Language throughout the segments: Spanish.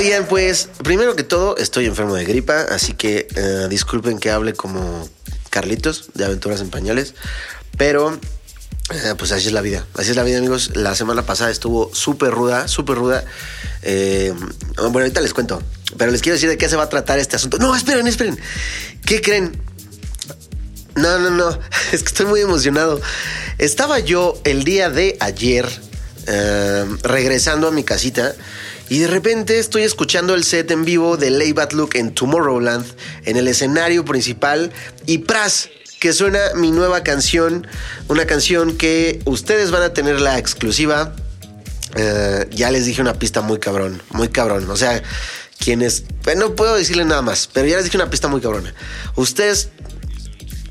Oigan, pues, primero que todo, estoy enfermo de gripa, así que eh, disculpen que hable como Carlitos de Aventuras en Pañales, pero eh, pues así es la vida, así es la vida amigos. La semana pasada estuvo súper ruda, súper ruda. Eh, bueno, ahorita les cuento, pero les quiero decir de qué se va a tratar este asunto. No, esperen, esperen. ¿Qué creen? No, no, no, es que estoy muy emocionado. Estaba yo el día de ayer regresando a mi casita y de repente estoy escuchando el set en vivo de Lay Bad Look en Tomorrowland en el escenario principal y pras que suena mi nueva canción, una canción que ustedes van a tener la exclusiva. Eh, ya les dije una pista muy cabrón, muy cabrón. O sea, quienes, pues no puedo decirle nada más, pero ya les dije una pista muy cabrona. Ustedes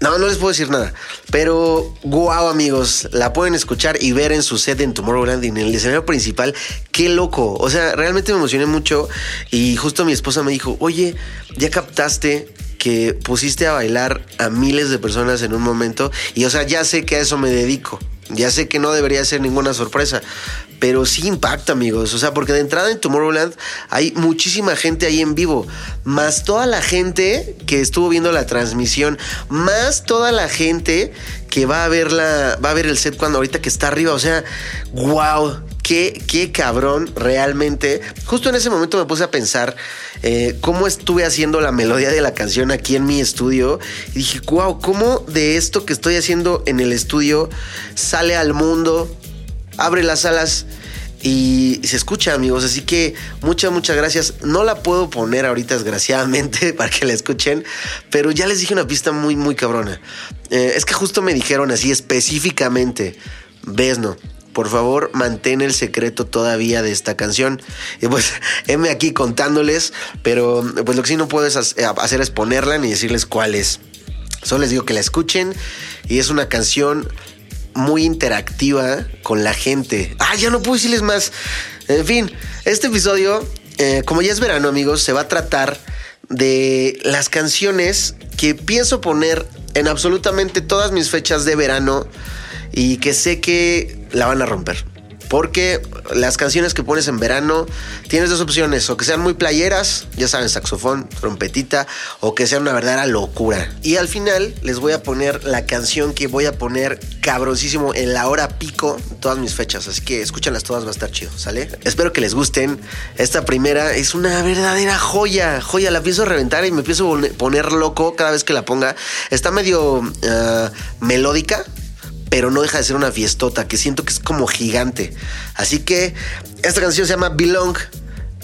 no, no les puedo decir nada. Pero, wow, amigos, la pueden escuchar y ver en su set en Tomorrowland en el escenario principal. Qué loco. O sea, realmente me emocioné mucho. Y justo mi esposa me dijo: Oye, ya captaste que pusiste a bailar a miles de personas en un momento. Y, o sea, ya sé que a eso me dedico. Ya sé que no debería ser ninguna sorpresa, pero sí impacta, amigos. O sea, porque de entrada en Tomorrowland hay muchísima gente ahí en vivo, más toda la gente que estuvo viendo la transmisión, más toda la gente que va a ver la, va a ver el set cuando ahorita que está arriba. O sea, wow. Qué, qué cabrón, realmente. Justo en ese momento me puse a pensar eh, cómo estuve haciendo la melodía de la canción aquí en mi estudio. Y dije, wow, cómo de esto que estoy haciendo en el estudio sale al mundo, abre las alas y se escucha, amigos. Así que muchas, muchas gracias. No la puedo poner ahorita, desgraciadamente, para que la escuchen, pero ya les dije una pista muy, muy cabrona. Eh, es que justo me dijeron así específicamente, ves, no. Por favor, mantén el secreto todavía de esta canción. Y pues, heme aquí contándoles, pero pues lo que sí no puedo es hacer es ponerla ni decirles cuál es. Solo les digo que la escuchen y es una canción muy interactiva con la gente. Ah, ya no puedo decirles más. En fin, este episodio, eh, como ya es verano, amigos, se va a tratar de las canciones que pienso poner en absolutamente todas mis fechas de verano y que sé que la van a romper. Porque las canciones que pones en verano tienes dos opciones, o que sean muy playeras, ya saben, saxofón, trompetita, o que sean una verdadera locura. Y al final les voy a poner la canción que voy a poner cabroncísimo en la hora pico todas mis fechas. Así que escúchanlas todas, va a estar chido, ¿sale? Espero que les gusten. Esta primera es una verdadera joya, joya. La pienso reventar y me a poner loco cada vez que la ponga. Está medio uh, melódica, pero no deja de ser una fiestota que siento que es como gigante. Así que esta canción se llama Belong,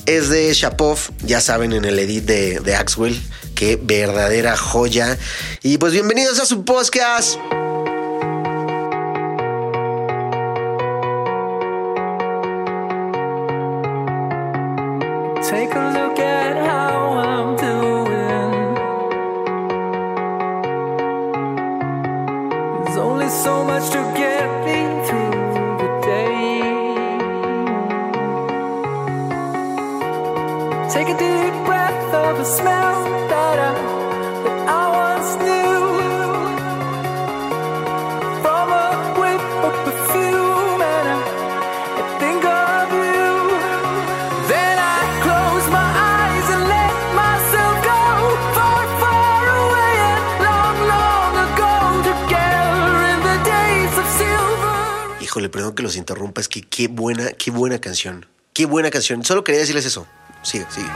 es de Shapov, ya saben, en el edit de, de Axwell. Qué verdadera joya. Y pues bienvenidos a su podcast. Híjole, perdón que los interrumpa, es que qué buena, qué buena canción. Qué buena canción. Solo quería decirles eso. Sigue, sigue.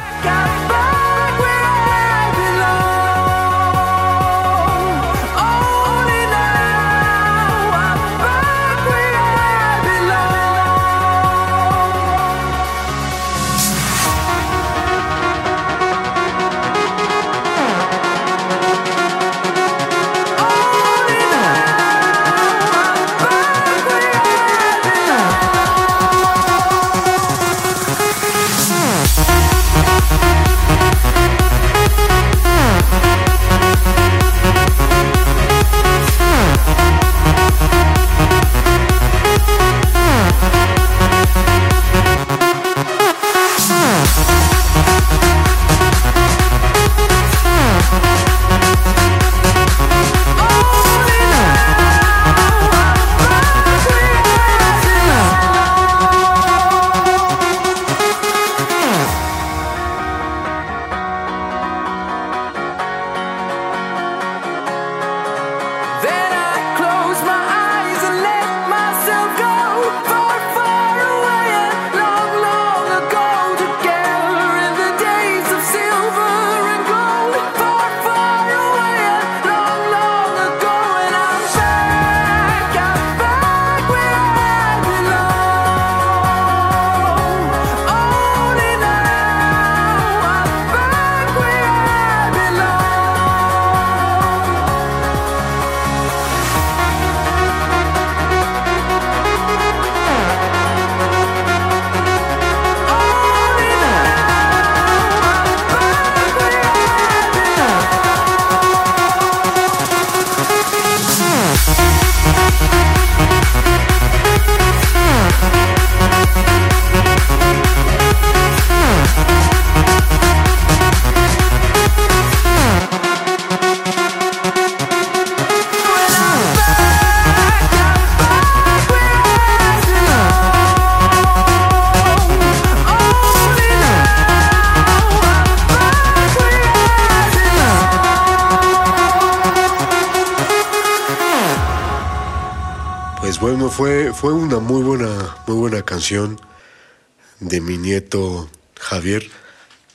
De mi nieto Javier,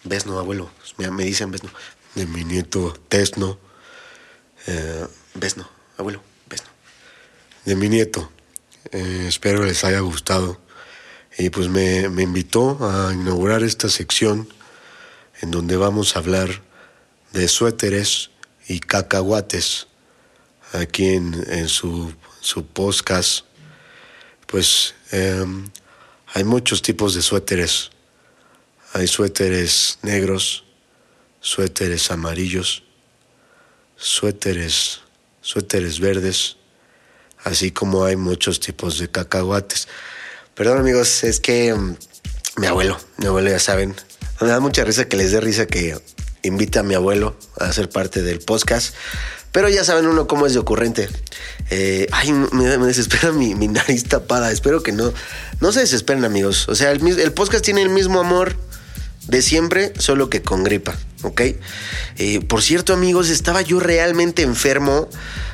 Besno, abuelo. Me, me dicen Besno. de mi nieto Tesno, Eh, Besno, abuelo, Besno. de mi nieto. Eh, espero les haya gustado. Y pues me, me invitó a inaugurar esta sección en donde vamos a hablar de suéteres y cacahuates aquí en, en su, su podcast. Pues em, hay muchos tipos de suéteres. Hay suéteres negros, suéteres amarillos, suéteres, suéteres verdes, así como hay muchos tipos de cacahuates. Perdón, amigos, es que mm, mi abuelo, mi abuelo ya saben. Me da mucha risa que les dé risa que invita a mi abuelo a ser parte del podcast. Pero ya saben uno cómo es de ocurrente. Eh, ay, me, desespera mi, nariz tapada. Espero que no. No se desesperen, amigos. O sea, el, el podcast tiene el mismo amor de siempre, solo que con gripa, ¿ok? Eh, por cierto, amigos, estaba yo realmente enfermo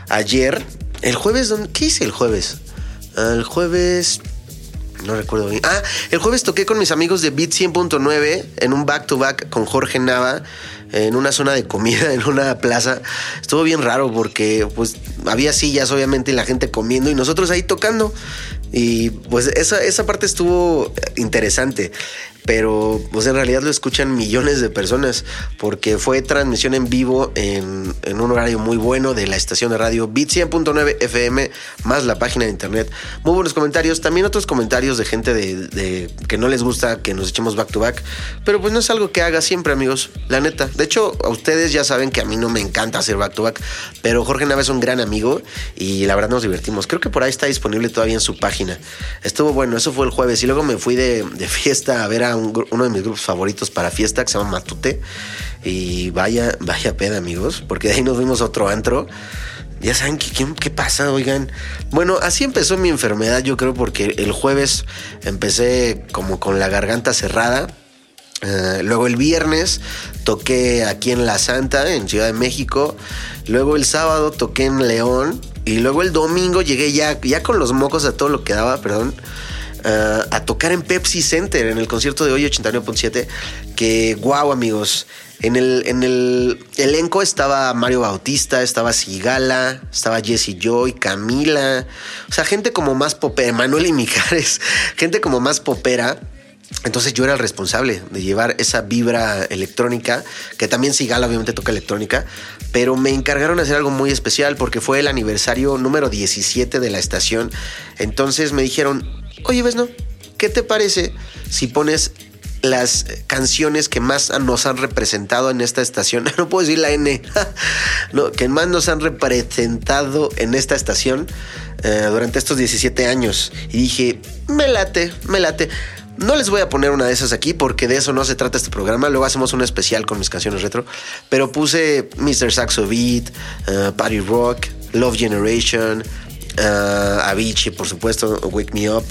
ayer. El jueves, ¿dónde- ¿qué hice el jueves? El jueves no recuerdo bien. Ah, el jueves toqué con mis amigos de Beat 100.9 en un back to back con Jorge Nava en una zona de comida en una plaza. Estuvo bien raro porque pues había sillas obviamente y la gente comiendo y nosotros ahí tocando. Y pues esa, esa parte estuvo interesante. Pero pues en realidad lo escuchan millones de personas porque fue transmisión en vivo en, en un horario muy bueno de la estación de radio Beat 100.9 FM más la página de internet. Muy buenos comentarios. También otros comentarios de gente de, de que no les gusta que nos echemos back to back. Pero pues no es algo que haga siempre, amigos. La neta. De hecho, a ustedes ya saben que a mí no me encanta hacer back to back. Pero Jorge Nava es un gran amigo y la verdad nos divertimos. Creo que por ahí está disponible todavía en su página. Estuvo bueno, eso fue el jueves. Y luego me fui de, de fiesta a ver a uno de mis grupos favoritos para fiesta que se llama Matute. Y vaya, vaya peda, amigos. Porque de ahí nos fuimos a otro antro. Ya saben qué, qué, qué pasa, oigan. Bueno, así empezó mi enfermedad, yo creo, porque el jueves empecé como con la garganta cerrada. Eh, luego el viernes toqué aquí en La Santa, en Ciudad de México. Luego el sábado toqué en León. Y luego el domingo llegué ya, ya con los mocos a todo lo que daba, perdón. Eh, a tocar en Pepsi Center, en el concierto de hoy 89.7. Que guau, amigos. En el, en el elenco estaba Mario Bautista, estaba Sigala, estaba Jesse Joy, Camila. O sea, gente como más popera, Manuel y Mijares, gente como más popera. Entonces yo era el responsable de llevar esa vibra electrónica, que también Sigala obviamente toca electrónica, pero me encargaron de hacer algo muy especial porque fue el aniversario número 17 de la estación. Entonces me dijeron, oye, ¿ves no? ¿Qué te parece si pones las canciones que más nos han representado en esta estación? No puedo decir la N, que más nos han representado en esta estación eh, durante estos 17 años. Y dije, me late, me late. No les voy a poner una de esas aquí porque de eso no se trata este programa. Luego hacemos un especial con mis canciones retro. Pero puse Mr. Saxo Beat, uh, Party Rock, Love Generation, uh, Avicii, por supuesto, Wake Me Up.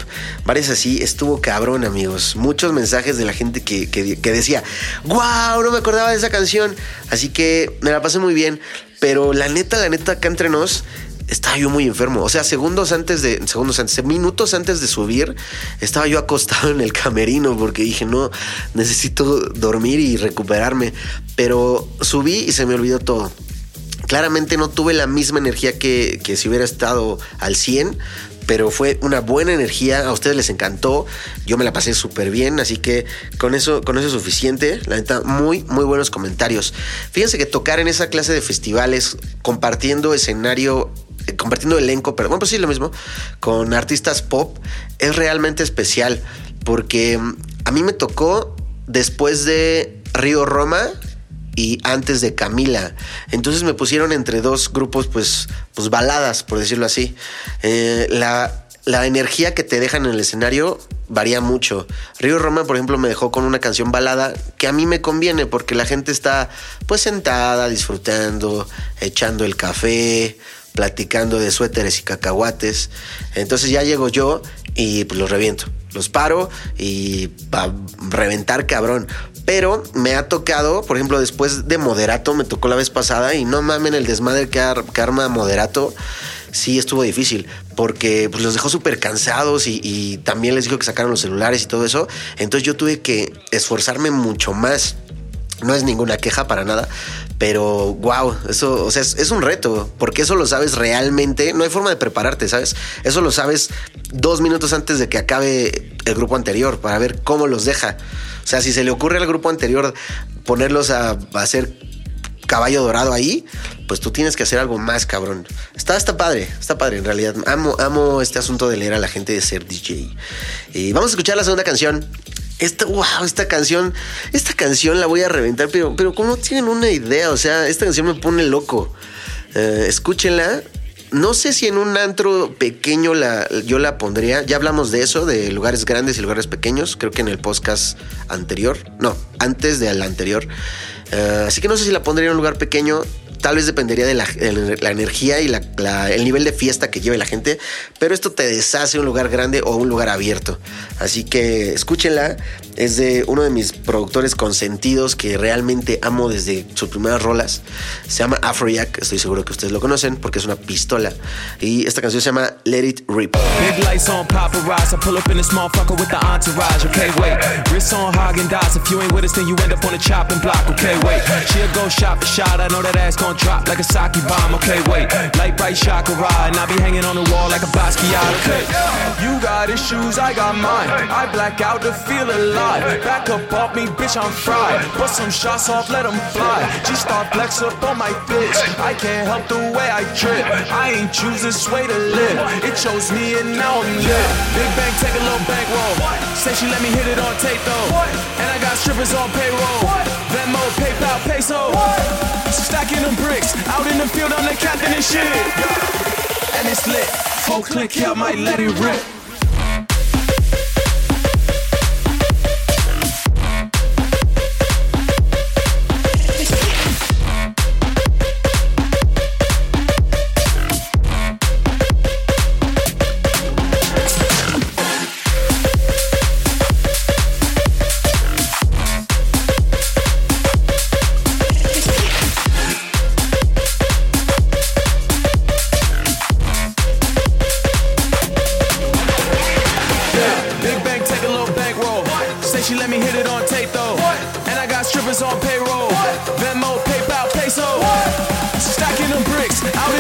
Varias así. Estuvo cabrón, amigos. Muchos mensajes de la gente que, que, que decía, wow, no me acordaba de esa canción. Así que me la pasé muy bien. Pero la neta, la neta, acá entre nos estaba yo muy enfermo. O sea, segundos antes de, segundos antes, minutos antes de subir, estaba yo acostado en el camerino porque dije, no, necesito dormir y recuperarme. Pero subí y se me olvidó todo. Claramente no tuve la misma energía que, que si hubiera estado al 100, pero fue una buena energía. A ustedes les encantó. Yo me la pasé súper bien. Así que con eso, con eso es suficiente. La neta, muy, muy buenos comentarios. Fíjense que tocar en esa clase de festivales, compartiendo escenario, compartiendo elenco, pero bueno, pues sí, lo mismo, con artistas pop, es realmente especial. Porque mm, a mí me tocó después de Río Roma y antes de Camila. Entonces me pusieron entre dos grupos, pues, pues baladas, por decirlo así. Eh, la, la energía que te dejan en el escenario varía mucho. Río Roma, por ejemplo, me dejó con una canción balada que a mí me conviene porque la gente está pues sentada, disfrutando, echando el café, platicando de suéteres y cacahuates. Entonces ya llego yo y pues los reviento. Los paro y va reventar cabrón. Pero me ha tocado, por ejemplo, después de Moderato, me tocó la vez pasada y no mamen el desmadre que arma Moderato. sí estuvo difícil porque pues, los dejó súper cansados y, y también les dijo que sacaron los celulares y todo eso. Entonces yo tuve que esforzarme mucho más. No es ninguna queja para nada, pero wow, eso, o sea, es, un reto, porque eso lo sabes realmente. No hay forma de prepararte, ¿sabes? Eso lo sabes dos minutos antes de que acabe el grupo anterior para ver cómo los deja. O sea, si se le ocurre al grupo anterior ponerlos a, a hacer caballo dorado ahí, pues tú tienes que hacer algo más cabrón. Está, está padre, está padre en realidad. Amo, amo este asunto de leer a la gente de ser DJ. Y vamos a escuchar la segunda canción. Esta, wow, esta canción, esta canción la voy a reventar, pero, pero como tienen una idea, o sea, esta canción me pone loco. Eh, escúchenla. No sé si en un antro pequeño la, yo la pondría. Ya hablamos de eso, de lugares grandes y lugares pequeños. Creo que en el podcast anterior. No, antes del anterior. Eh, así que no sé si la pondría en un lugar pequeño. Tal vez dependería de la, energía y el nivel de fiesta que lleve la gente. Pero esto te deshace un lugar grande o un lugar abierto. Así que escúchenla. Es de uno de mis productores consentidos que realmente amo desde sus primeras rolas. Se llama Afrojack. Estoy seguro que ustedes lo conocen porque es una pistola. Y esta canción se llama Let It Rip. Big lights on paparazzi. I pull up in this motherfucker with the entourage. Okay, wait. Wrist on. If you ain't with us, then you end up on the chopping block. Okay, wait. She'll go for shot. I know that ass gon' drop like a sake bomb. Okay, wait. Light bright chakra. And I be hanging on the wall like a Basquiat. Okay. You got issues, I got mine. I black out to feel alive. Back up off me, bitch, I'm fried. Put some shots off, let 'em fly. G-Star flex up on my bitch. I can't help the way I trip. I ain't choose this way to live. It chose me and now I'm lit. Big bank, take a little bank. bankroll. Say she let me hit it on tape though. And I got strippers on payroll. Venmo, PayPal, peso. Stacking them bricks. Out in the field, I'm the captain and shit. And it's lit. Full click, yeah, I might let it rip.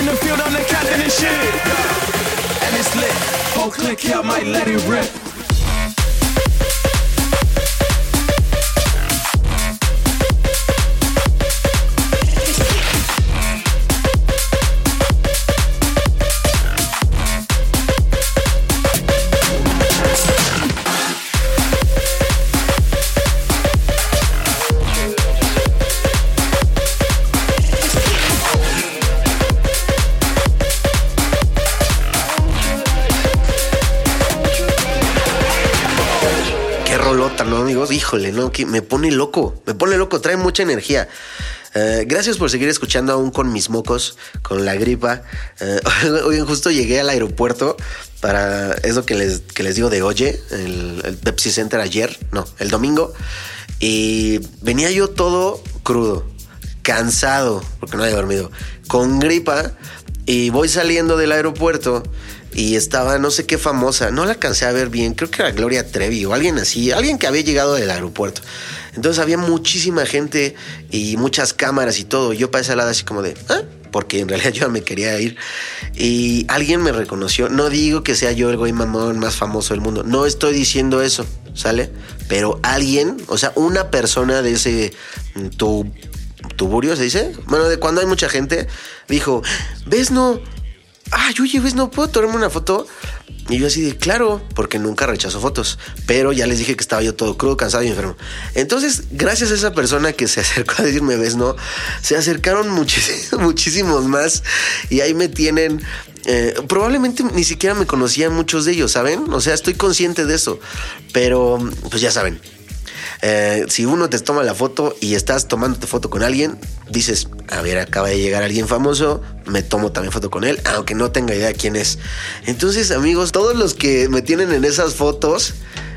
The field, I'm the captain and shit. And it's lit. Full click, I might let it rip. Híjole, no, que me pone loco, me pone loco, trae mucha energía. Eh, gracias por seguir escuchando aún con mis mocos, con la gripa. Eh, hoy justo llegué al aeropuerto para eso que les, que les digo de Oye, el, el Pepsi Center ayer, no, el domingo. Y venía yo todo crudo, cansado, porque no había dormido, con gripa. Y voy saliendo del aeropuerto y estaba no sé qué famosa, no la alcancé a ver bien, creo que era Gloria Trevi o alguien así, alguien que había llegado del aeropuerto. Entonces había muchísima gente y muchas cámaras y todo. Yo para esa lado así como de, ¿ah? Porque en realidad yo me quería ir. Y alguien me reconoció. No digo que sea yo el güey mamón más famoso del mundo. No estoy diciendo eso, ¿sale? Pero alguien, o sea, una persona de ese tu, tuburio, ¿se dice? Bueno, de cuando hay mucha gente, dijo, ¿ves no? Ay, oye, ¿ves no puedo tomarme una foto? Y yo así de, claro, porque nunca rechazo fotos. Pero ya les dije que estaba yo todo crudo, cansado y enfermo. Entonces, gracias a esa persona que se acercó a decirme, ¿ves no? Se acercaron muchísimos, más. Y ahí me tienen... eh, probablemente ni siquiera me conocían muchos de ellos, ¿saben? O sea, estoy consciente de eso. Pero, pues ya saben, eh, si uno te toma la foto y estás tomándote foto con alguien, dices, a ver, acaba de llegar alguien famoso, me tomo también foto con él, aunque no tenga idea quién es. Entonces, amigos, todos los que me tienen en esas fotos,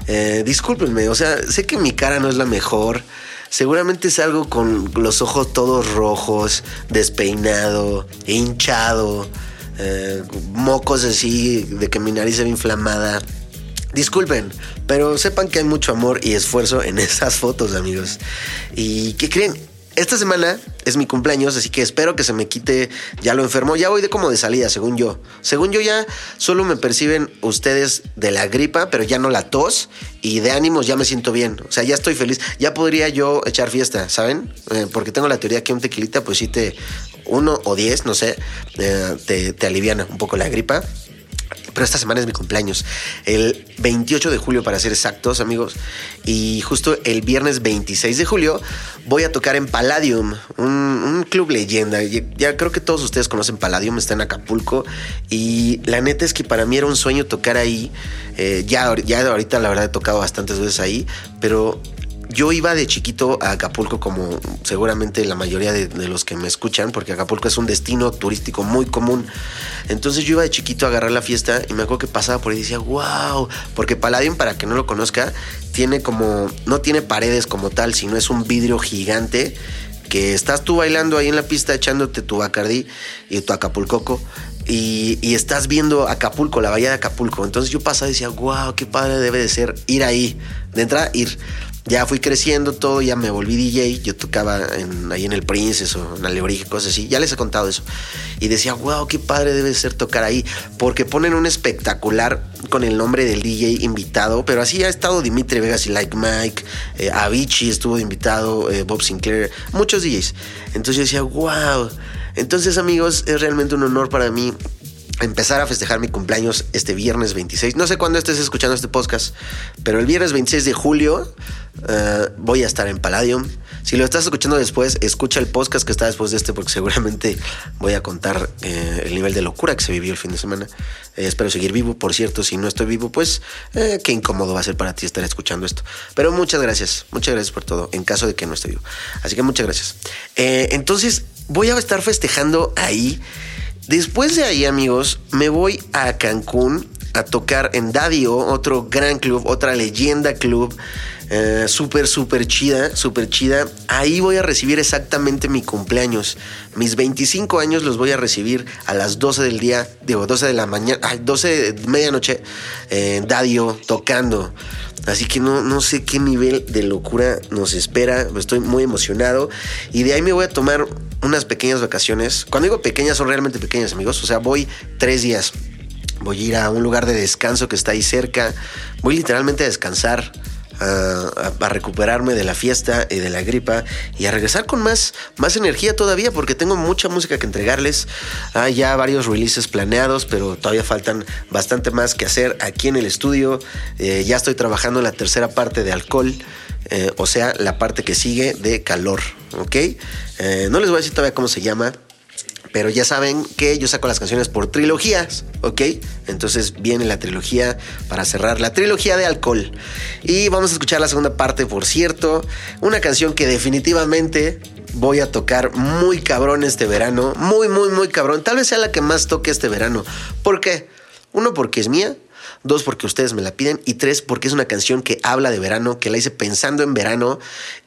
eh, discúlpenme, o sea, sé que mi cara no es la mejor. Seguramente salgo con los ojos todos rojos, despeinado, hinchado. eh, mocos así, de que mi nariz ve inflamada. Disculpen, pero sepan que hay mucho amor y esfuerzo en esas fotos, amigos. ¿Y qué creen? Esta semana es mi cumpleaños, así que espero que se me quite ya lo enfermo. Ya voy de como de salida, según yo. Según yo ya solo me perciben ustedes de la gripa, pero ya no la tos y de ánimos ya me siento bien. O sea, ya estoy feliz. Ya podría yo echar fiesta, ¿saben? Eh, porque tengo la teoría que un tequilita, pues sí te... Uno o diez, no sé, eh, te, te aliviana un poco la gripa. Pero esta semana es mi cumpleaños, el 28 de julio para ser exactos amigos, y justo el viernes 26 de julio voy a tocar en Palladium, un, club leyenda. Ya, ya creo que todos ustedes conocen Palladium, está en Acapulco, y la neta es que para mí era un sueño tocar ahí. Eh, ya, ya ahorita la verdad he tocado bastantes veces ahí, pero yo iba de chiquito a Acapulco como seguramente la mayoría de, los que me escuchan, porque Acapulco es un destino turístico muy común. Entonces yo iba de chiquito a agarrar la fiesta y me acuerdo que pasaba por ahí y decía, wow, porque Palladium, para que no lo conozca, tiene como, no tiene paredes como tal, sino es un vidrio gigante que estás tú bailando ahí en la pista echándote tu Bacardí y tu Acapulcoco y, y, estás viendo Acapulco, la bahía de Acapulco. Entonces yo pasaba y decía, wow, qué padre debe de ser ir ahí. De entrada, ir. Ya fui creciendo todo, ya me volví DJ. Yo tocaba en, ahí en el Princess o en Alebrije, cosas así. Ya les he contado eso. Y decía, wow, qué padre debe ser tocar ahí. Porque ponen un espectacular con el nombre del DJ invitado. Pero así ha estado Dimitri Vegas y Like Mike, eh, Avicii estuvo invitado, eh, Bob Sinclair, muchos DJs. Entonces yo decía, wow. Entonces, amigos, es realmente un honor para mí empezar a festejar mi cumpleaños este viernes 26. No sé cuándo estés escuchando este podcast, pero el viernes 26 de julio uh, voy a estar en Palladium. Si lo estás escuchando después, escucha el podcast que está después de este, porque seguramente voy a contar eh, el nivel de locura que se vivió el fin de semana. Eh, espero seguir vivo, por cierto. Si no estoy vivo, pues eh, qué incómodo va a ser para ti estar escuchando esto. Pero muchas gracias, muchas gracias por todo, en caso de que no esté vivo. Así que muchas gracias. entonces, voy a estar festejando ahí. Después de ahí, amigos, me voy a Cancún a tocar en Dadio, otro gran club, otra leyenda club. Uh, súper, súper chida, súper chida. Ahí voy a recibir exactamente mi cumpleaños. Mis 25 años los voy a recibir a las 12 del día, digo, 12 de la mañana, ay, 12 de medianoche, eh, Dadio, tocando. Así que no, no sé qué nivel de locura nos espera. Estoy muy emocionado. Y de ahí me voy a tomar unas pequeñas vacaciones. Cuando digo pequeñas, son realmente pequeñas, amigos. O sea, voy tres días. Voy a ir a un lugar de descanso que está ahí cerca. Voy literalmente a descansar. A, recuperarme de la fiesta y de la gripa y a regresar con más, más energía todavía porque tengo mucha música que entregarles. Hay ya varios releases planeados, pero todavía faltan bastante más que hacer aquí en el estudio. Eh, ya estoy trabajando en la tercera parte de alcohol. Eh, o sea, la parte que sigue de calor, ¿ok? Eh, no les voy a decir todavía cómo se llama, pero ya saben que yo saco las canciones por trilogías, ¿ok? Entonces viene la trilogía para cerrar la trilogía de alcohol. Y vamos a escuchar la segunda parte, por cierto, una canción que definitivamente voy a tocar muy cabrón este verano, muy, muy, muy cabrón. Tal vez sea la que más toque este verano. ¿Por qué? Uno, porque es mía. Dos, porque ustedes me la piden. Y tres, porque es una canción que habla de verano, que la hice pensando en verano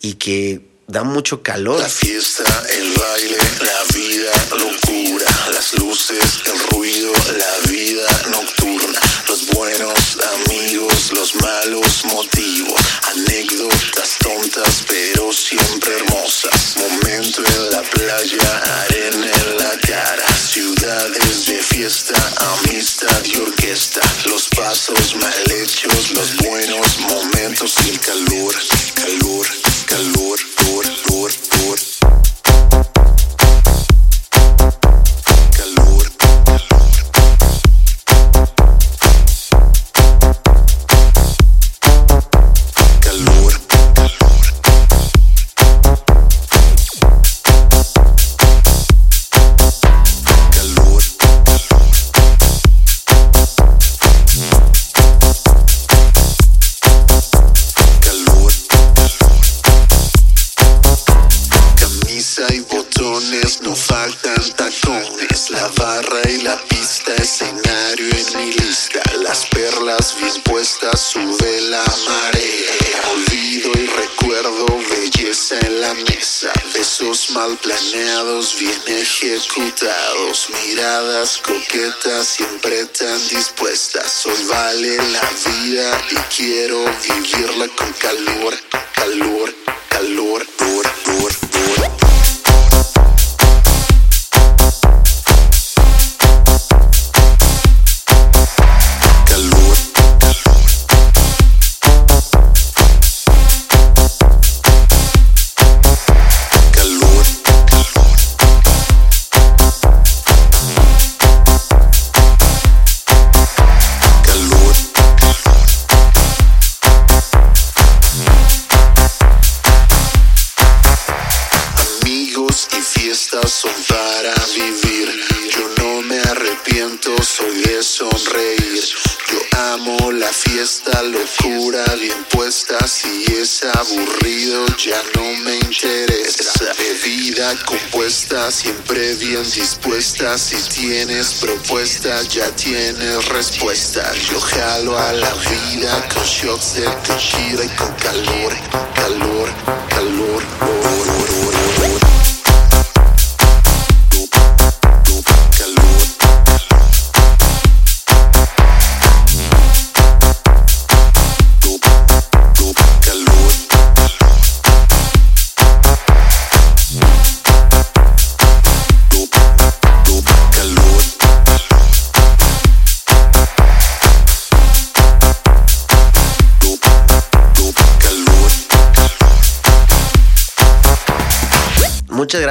y que da mucho calor. La fiesta, el baile, la vida, locura, las luces, el ruido, la vida nocturna, los buenos amigos, los malos motivos, anécdotas tontas pero siempre hermosas. Momento en la playa, arena en la cara, ciudades de fiesta, amistad y orquesta, los pasos mal hechos, los buenos momentos el calor, calor, calor. Calor, calor, calor. Siempre tan dispuestas. Hoy vale la vida y quiero vivirla con calor, la vida con shots de tequila y con calor, calor, calor. calor.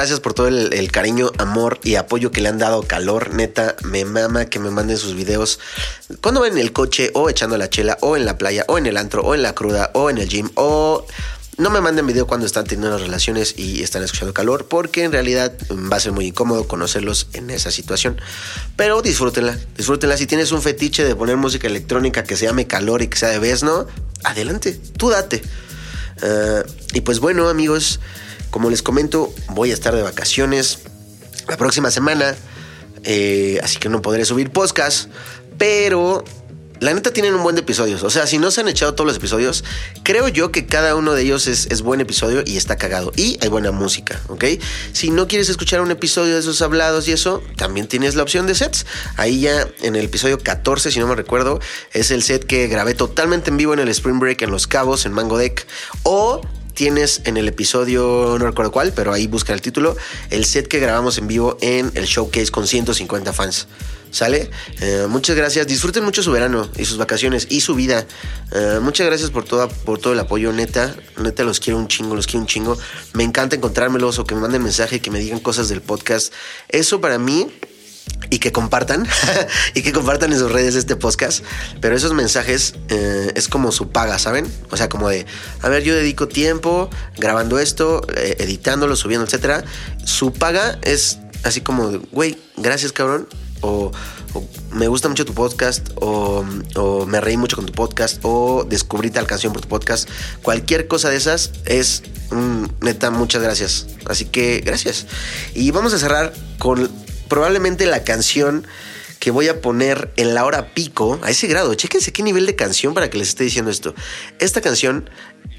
Gracias por todo el, cariño, amor y apoyo que le han dado calor. Neta, me mama que me manden sus videos cuando van en el coche o echando la chela o en la playa o en el antro o en la cruda o en el gym o no me manden video cuando están teniendo relaciones y están escuchando calor porque en realidad mm, va a ser muy incómodo conocerlos en esa situación. Pero disfrútenla, disfrútenla. Si tienes un fetiche de poner música electrónica que se llame calor y que sea de Vesno, adelante, tú date. Ah, y pues bueno, amigos, como les comento, voy a estar de vacaciones la próxima semana, eh, así que no podré subir podcast, pero la neta tienen un buen de episodios. O sea, si no se han echado todos los episodios, creo yo que cada uno de ellos es, es buen episodio y está cagado. Y hay buena música, ¿ok? Si no quieres escuchar un episodio de esos hablados y eso, también tienes la opción de sets. Ahí ya en el episodio 14, si no me recuerdo, es el set que grabé totalmente en vivo en el Spring Break en Los Cabos, en Mango Deck. O tienes en el episodio, no recuerdo cuál, pero ahí busca el título, el set que grabamos en vivo en el showcase con 150 fans. ¿Sale? Eh, muchas gracias. Disfruten mucho su verano y sus vacaciones y su vida. Eh, muchas gracias por, toda, por todo el apoyo, neta. Neta, los quiero un chingo, los quiero un chingo. Me encanta encontrármelos o que me manden mensaje, que me digan cosas del podcast. Eso para mí y que compartan y que compartan en sus redes este podcast. Pero esos mensajes eh, es como su paga, ¿saben? O sea, como de, a ver, yo dedico tiempo grabando esto, eh, editándolo, subiendo, etcétera. Su paga es así como, güey, gracias, cabrón. O, o me gusta mucho tu podcast, o, o me reí mucho con tu podcast, o descubrí tal canción por tu podcast. Cualquier cosa de esas es mm, neta, muchas gracias. Así que gracias. Y vamos a cerrar con probablemente la canción que voy a poner en la hora pico, a ese grado. Chéquense qué nivel de canción para que les esté diciendo esto. Esta canción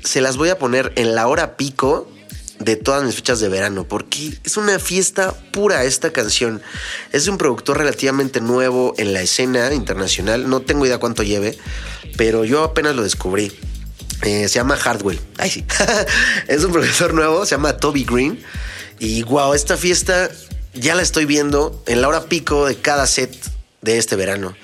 se las voy a poner en la hora pico de todas mis fechas de verano, porque es una fiesta pura esta canción. Es un productor relativamente nuevo en la escena internacional, no tengo idea cuánto lleve, pero yo apenas lo descubrí. Eh, se llama Hardwell. Ay, sí. es un productor nuevo, se llama Toby Green. Y wow, esta fiesta ya la estoy viendo en la hora pico de cada set de este verano.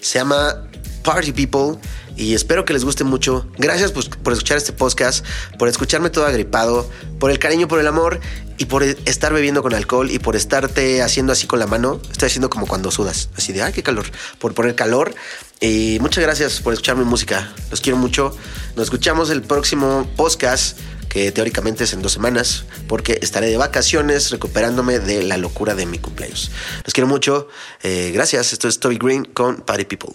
Se llama Party People y espero que les guste mucho. Gracias pues, por escuchar este podcast, por escucharme todo agripado, por el cariño, por el amor y por estar bebiendo con alcohol y por estarte haciendo así con la mano. Estoy haciendo como cuando sudas, así de, ay, qué calor, por poner calor. Y muchas gracias por escuchar mi música. Los quiero mucho. Nos escuchamos el próximo podcast que teóricamente es en dos semanas, porque estaré de vacaciones recuperándome de la locura de mi cumpleaños. Los quiero mucho. Eh, gracias. Esto es Toby Green con Party People.